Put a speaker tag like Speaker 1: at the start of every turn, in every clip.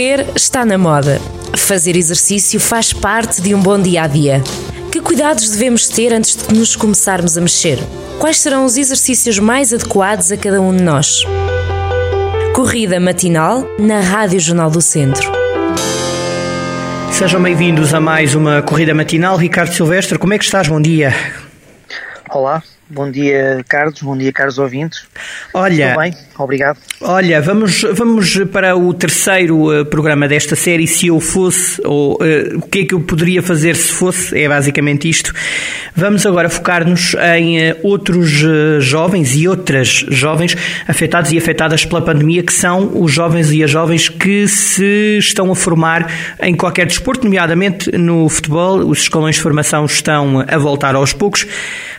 Speaker 1: Correr está na moda. Fazer exercício faz parte de um bom dia a dia. Que cuidados devemos ter antes de nos começarmos a mexer? Quais serão os exercícios mais adequados a cada um de nós? Corrida matinal na Rádio Jornal do Centro.
Speaker 2: Sejam bem-vindos a mais uma corrida matinal. Ricardo Silvestre, como é que estás? Bom dia.
Speaker 3: Olá, Bom dia, Carlos. Bom dia, caros ouvintes.
Speaker 2: Olha,
Speaker 3: Tudo bem? Obrigado.
Speaker 2: Olha, vamos, vamos para o terceiro uh, programa desta série. Se eu fosse, ou uh, o que é que eu poderia fazer se fosse, é basicamente isto. Vamos agora focar-nos em uh, outros jovens e outras jovens afetados e afetadas pela pandemia, que são os jovens e as jovens que se estão a formar em qualquer desporto, nomeadamente no futebol. Os escolões de formação estão a voltar aos poucos.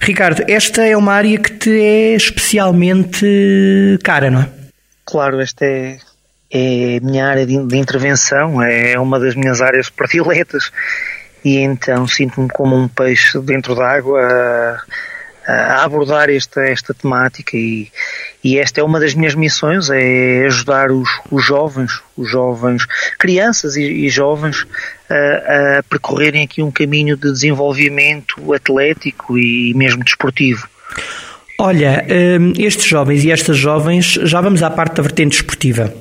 Speaker 2: Ricardo, esta esta é uma área que te é especialmente cara, não é?
Speaker 3: Claro, esta é, é a minha área de, de intervenção, é uma das minhas áreas prediletas e então sinto-me como um peixe dentro d'água a, a, abordar esta, esta temática e, e esta é uma das minhas missões, é ajudar os, os jovens, os jovens, crianças e, e jovens a, percorrerem aqui um caminho de desenvolvimento atlético e mesmo desportivo.
Speaker 2: Olha, hum, estes jovens e estas jovens, já vamos à parte da vertente esportiva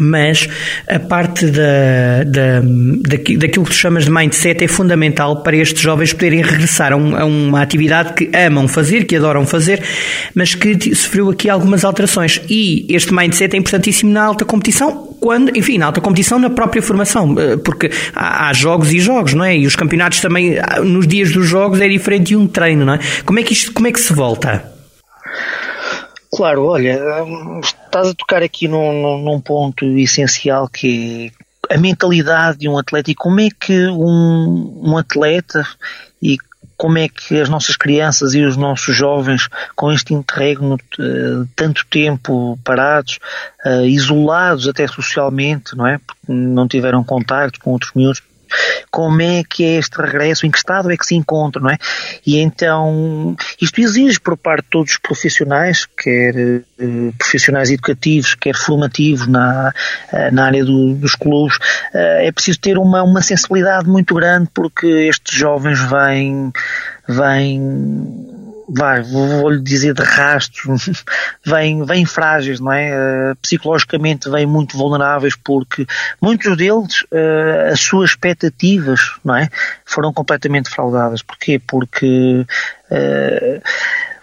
Speaker 2: mas a parte da, da, daquilo que tu chamas de mindset é fundamental para estes jovens poderem regressar a, um, a, uma atividade que amam fazer, que adoram fazer, mas que sofreu aqui algumas alterações. E este mindset é importantíssimo na alta competição, quando, enfim, na alta competição, na própria formação, eh, porque há, há jogos e jogos, não é? E os campeonatos também, nos dias dos jogos, é diferente de um treino, não é? Como é que isto, como é que se volta?
Speaker 3: Claro, olha, estás a tocar aqui num, num, ponto essencial que é a mentalidade de um atleta e como é que um, um atleta e como é que as nossas crianças e os nossos jovens, com este interregno uh, tanto tempo parados, uh, isolados até socialmente, não é? Porque não tiveram contato com outros miúdos, como é que é este regresso, em que estado é que se encontra, não é? E então, isto exige por parte de todos os profissionais, quer eh, profissionais educativos, quer formativos na, eh, na área do, dos clubes, eh, é preciso ter uma, uma sensibilidade muito grande porque estes jovens vêm, vêm vai, vou-lhe dizer de rastros, vêm, vêm frágeis, não é? Uh, psicologicamente vêm muito vulneráveis porque muitos deles, uh, as suas expectativas, não é? Foram completamente fraudadas. Porquê? Porque uh,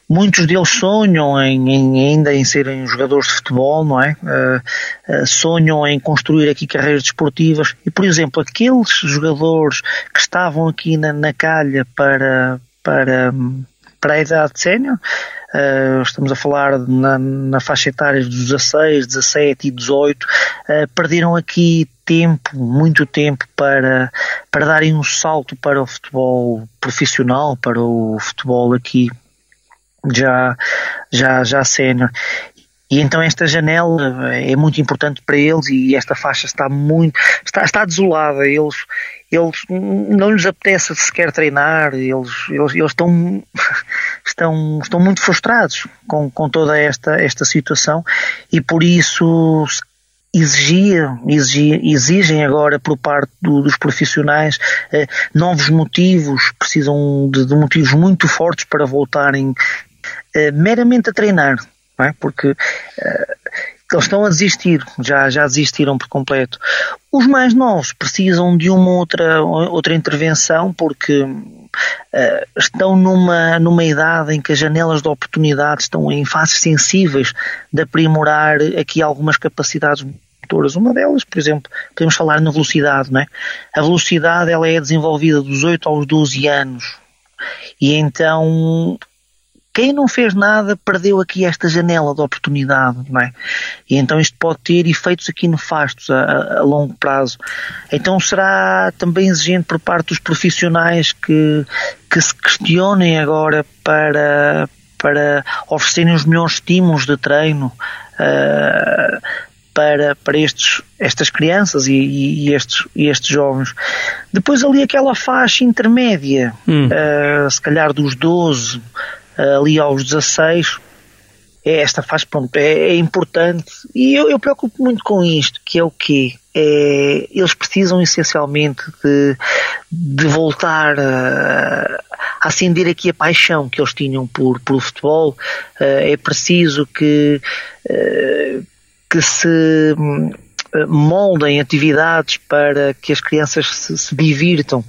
Speaker 3: muitos deles sonham em, em, ainda em serem jogadores de futebol, não é? sonham em construir aqui carreiras desportivas e, por exemplo, aqueles jogadores que estavam aqui na, na calha para, para para a idade sénior. Uh, estamos a falar na, na faixa etária dos 16, 17 e 18, uh, eh, perderam aqui tempo, muito tempo para, para darem um salto para o futebol profissional, para o futebol aqui já, já, já sénior. E então esta janela é muito importante para eles e esta faixa está muito, está, está desolada. Eles, eles não lhes apetece sequer treinar, eles, eles, eles estão, estão, estão muito frustrados com, com toda esta, esta situação e por isso exigiam, exigem agora por parte do, dos profissionais eh, novos motivos, precisam de, de, motivos muito fortes para voltarem eh, meramente a treinar não é? Porque uh, eles estão a desistir, já, já desistiram por completo. Os mais novos precisam de uma outra, outra intervenção porque uh, estão numa, numa idade em que as janelas de oportunidade estão em fases sensíveis de aprimorar aqui algumas capacidades motoras. Uma delas, por exemplo, podemos falar na velocidade, não é? A velocidade ela é desenvolvida dos 8 aos 12 anos. E então quem não fez nada perdeu aqui esta janela de oportunidade, não é? E então isto pode ter efeitos aqui nefastos a, a longo prazo. Então será também exigente por parte dos profissionais que, que se questionem agora para, para oferecerem os melhores estímulos de treino uh, para, para estes, estas crianças e, e, estes, e estes jovens. Depois ali aquela faixa intermédia, hum. uh, se calhar dos 12 ali aos 16, é esta faz, pronto, é, é importante e eu, eu preocupo muito com isto, que é o quê? É, eles precisam essencialmente de, de voltar a, acender aqui a paixão que eles tinham por, por futebol. Uh, é preciso que, uh, que se moldem atividades para que as crianças se, se divirtam.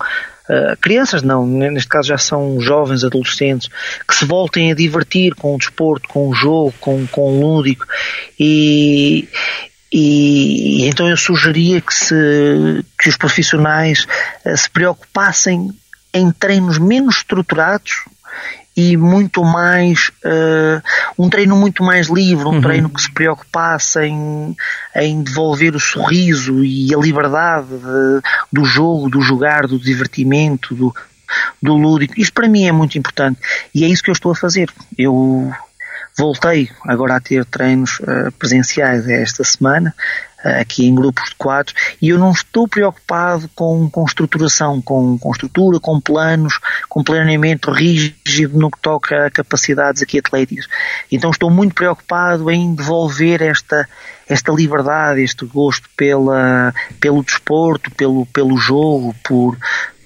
Speaker 3: Uh, crianças não, neste caso já são jovens, adolescentes, que se voltem a divertir com o desporto, com o jogo, com, com o lúdico. E, e, e então eu sugeria que, se, que os profissionais uh, se preocupassem em treinos menos estruturados e muito mais uh, um treino muito mais livre, um uhum. treino que se preocupasse em, em devolver o sorriso e a liberdade de, do jogo, do jogar, do divertimento, do, do lúdico. Isto para mim é muito importante e é isso que eu estou a fazer. Eu voltei agora a ter treinos uh, presenciais esta semana aqui em grupos de quatro, e eu não estou preocupado com, com estruturação, com, com estrutura, com planos, com planeamento rígido no que toca a capacidades aqui atléticas. Então estou muito preocupado em devolver esta, esta liberdade, este gosto pela, pelo desporto, pelo, pelo jogo, por,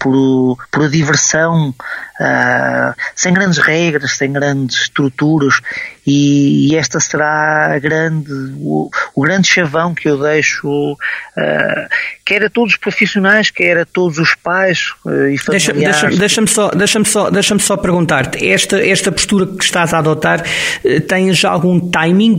Speaker 3: por, por a diversão, uh, sem grandes regras, sem grandes estruturas, e, e esta será grande, o, o, grande chavão que eu deixo, uh, quer a todos os profissionais, quer a todos os pais uh, e familiares.
Speaker 2: Deixa-me deixa, só, deixa só, deixa só perguntar-te, esta, esta postura que estás a adotar, tens algum timing?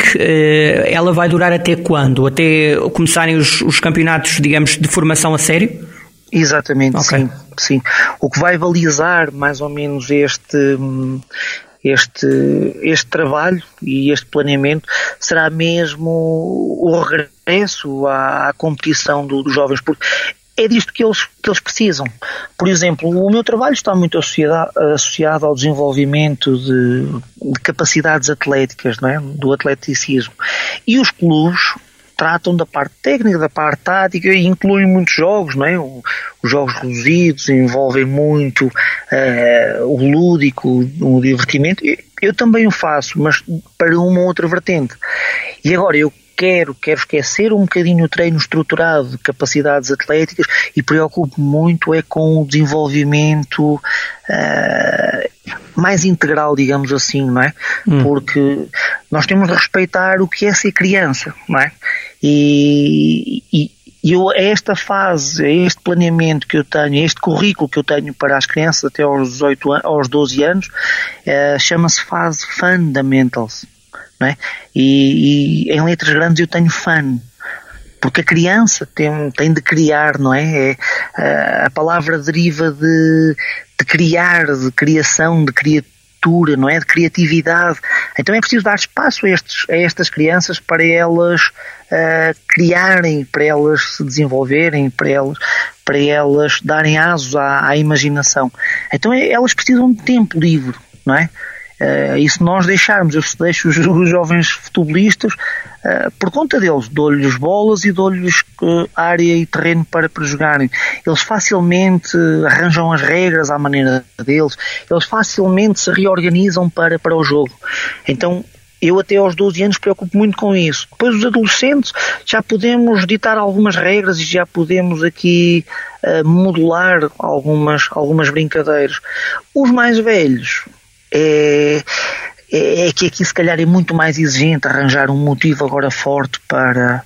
Speaker 2: ela vai durar até quando? Até começarem os, os campeonatos, digamos, de formação a sério?
Speaker 3: Exatamente, okay. sim, sim. O que vai balizar mais ou menos este este, este trabalho e este planeamento será mesmo o regresso à, à competição do, dos jovens, porque é disto que eles, que eles precisam. Por exemplo, o meu trabalho está muito associado, associado ao desenvolvimento de, de capacidades atléticas, não é? do atleticismo. E os clubes tratam da parte técnica, da parte tática e incluem muitos jogos, não é? Os jogos reduzidos envolvem muito uh, o lúdico, o divertimento. Eu também o faço, mas para uma outra vertente. E agora eu quero, quero esquecer um bocadinho o treino estruturado de capacidades atléticas e preocupo muito é com o desenvolvimento uh, mais integral, digamos assim, não é? Hum. Porque nós temos de respeitar o que é ser criança, não é? E, e, e eu, esta fase, este planeamento que eu tenho, este currículo que eu tenho para as crianças até aos 18 aos 12 anos, uh, chama-se fase Fundamentals. Não é? e, e em letras grandes eu tenho fun, porque a criança tem, tem de criar, não é? é a palavra deriva de, de criar, de criação, de criatura, não é? De criatividade. Então é preciso dar espaço a, estes, a estas crianças para elas uh, criarem, para elas se desenvolverem, para elas, para elas darem asos à, à imaginação. Então é, elas precisam de tempo livre, não é? Uh, e se nós deixarmos, eu deixo os, os jovens futebolistas, uh, por conta deles, dou-lhes bolas e dou-lhes uh, área e terreno para, para jogarem. Eles facilmente arranjam as regras à maneira deles, eles facilmente se reorganizam para, para o jogo. Então, eu até aos 12 anos preocupo muito com isso. Depois os adolescentes já podemos ditar algumas regras e já podemos aqui uh, modular algumas, algumas brincadeiras. Os mais velhos é, é, é que aqui se calhar é muito mais exigente arranjar um motivo agora forte para,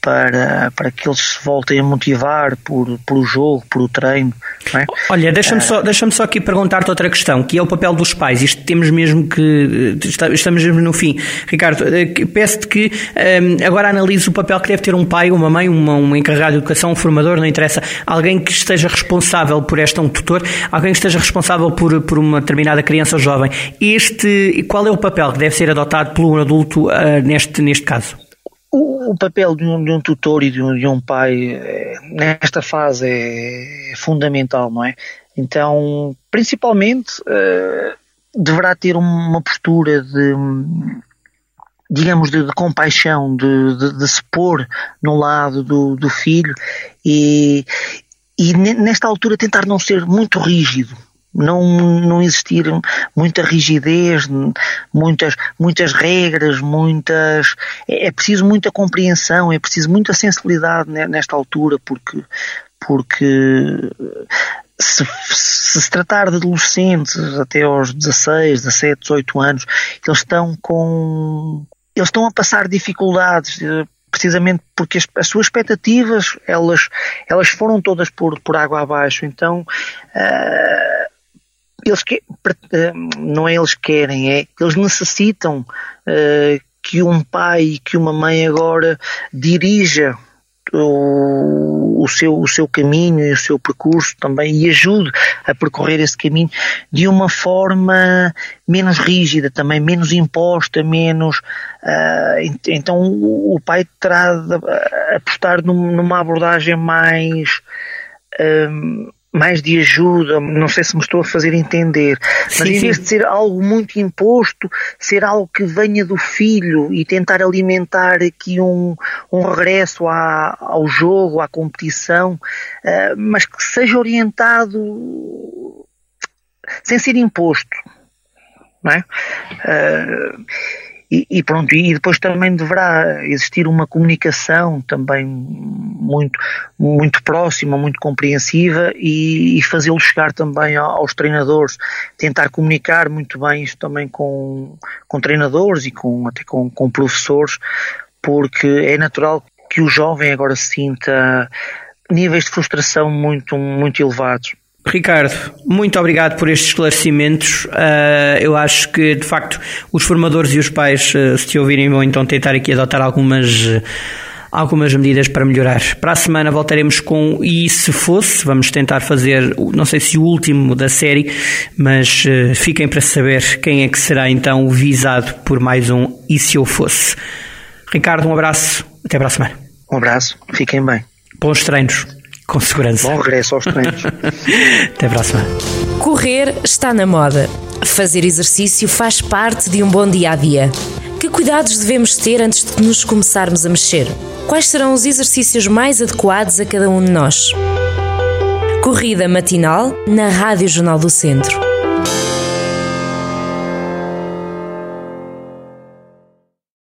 Speaker 3: para, para que eles se voltem a motivar por, por o jogo, por o treino. É?
Speaker 2: Olha, deixa-me só, deixa só aqui perguntar-te outra questão, que é o papel dos pais. Isto temos mesmo que. Estamos mesmo no fim. Ricardo, eh, peço-te que um, agora analise o papel que deve ter um pai, uma mãe, uma, um encarregado de educação, um formador, não interessa. Alguém que esteja responsável por esta, um tutor, alguém que esteja responsável por, por uma determinada criança ou jovem. Este, qual é o papel que deve ser adotado pelo adulto uh, neste, neste caso?
Speaker 3: O, o papel de um, de um, tutor e de um, de um pai é, nesta fase é, fundamental, não é? Então, principalmente, uh, deverá ter uma postura de, digamos, de, de compaixão, de, de, de, se pôr no lado do, do filho e, e nesta altura tentar não ser muito rígido, não, não existir muita rigidez, muitas, muitas regras, muitas. É, é preciso muita compreensão, é preciso muita sensibilidade nesta altura, porque, porque se, se, se tratar de adolescentes até aos 16, 17, 18 anos, eles estão com. Eles estão a passar dificuldades eh, precisamente porque as, as, suas expectativas elas, elas foram todas por, por água abaixo. Então uh, eles que, não é eles querem, é eles necessitam uh, que um pai e que uma mãe agora dirija o, o, seu, o seu caminho e o seu percurso também e ajude a percorrer esse caminho de uma forma menos rígida, também menos imposta, menos. Uh, então o, o pai terá de apostar numa abordagem mais. Um, mais de ajuda, não sei se me estou a fazer entender, mas sim, em vez de ser algo muito imposto, ser algo que venha do filho e tentar alimentar aqui um, um regresso à, ao jogo, à competição, uh, mas que seja orientado sem ser imposto. Não é? Uh, e, e, pronto, e depois também deverá existir uma comunicação também muito, muito próxima, muito compreensiva e, e fazê-lo chegar também aos treinadores, tentar comunicar muito bem isto também com, com treinadores e com, até com, com professores, porque é natural que o jovem agora sinta níveis de frustração muito, muito elevados.
Speaker 2: Ricardo, muito obrigado por estes esclarecimentos. Uh, eu acho que, de facto, os formadores e os pais, uh, se te ouvirem, vão então tentar aqui adotar algumas. Algumas medidas para melhorar. Para a semana voltaremos com E se fosse, vamos tentar fazer, não sei se o último da série, mas uh, fiquem para saber quem é que será então visado por mais um E se eu fosse. Ricardo, um abraço, até para a semana.
Speaker 3: Um abraço, fiquem bem.
Speaker 2: Bons treinos. Com segurança.
Speaker 3: Bom regresso aos treinos.
Speaker 2: Até a próxima.
Speaker 1: Correr está na moda. Fazer exercício faz parte de um bom dia a dia. Que cuidados devemos ter antes de nos começarmos a mexer? Quais serão os exercícios mais adequados a cada um de nós? Corrida matinal na Rádio Jornal do Centro.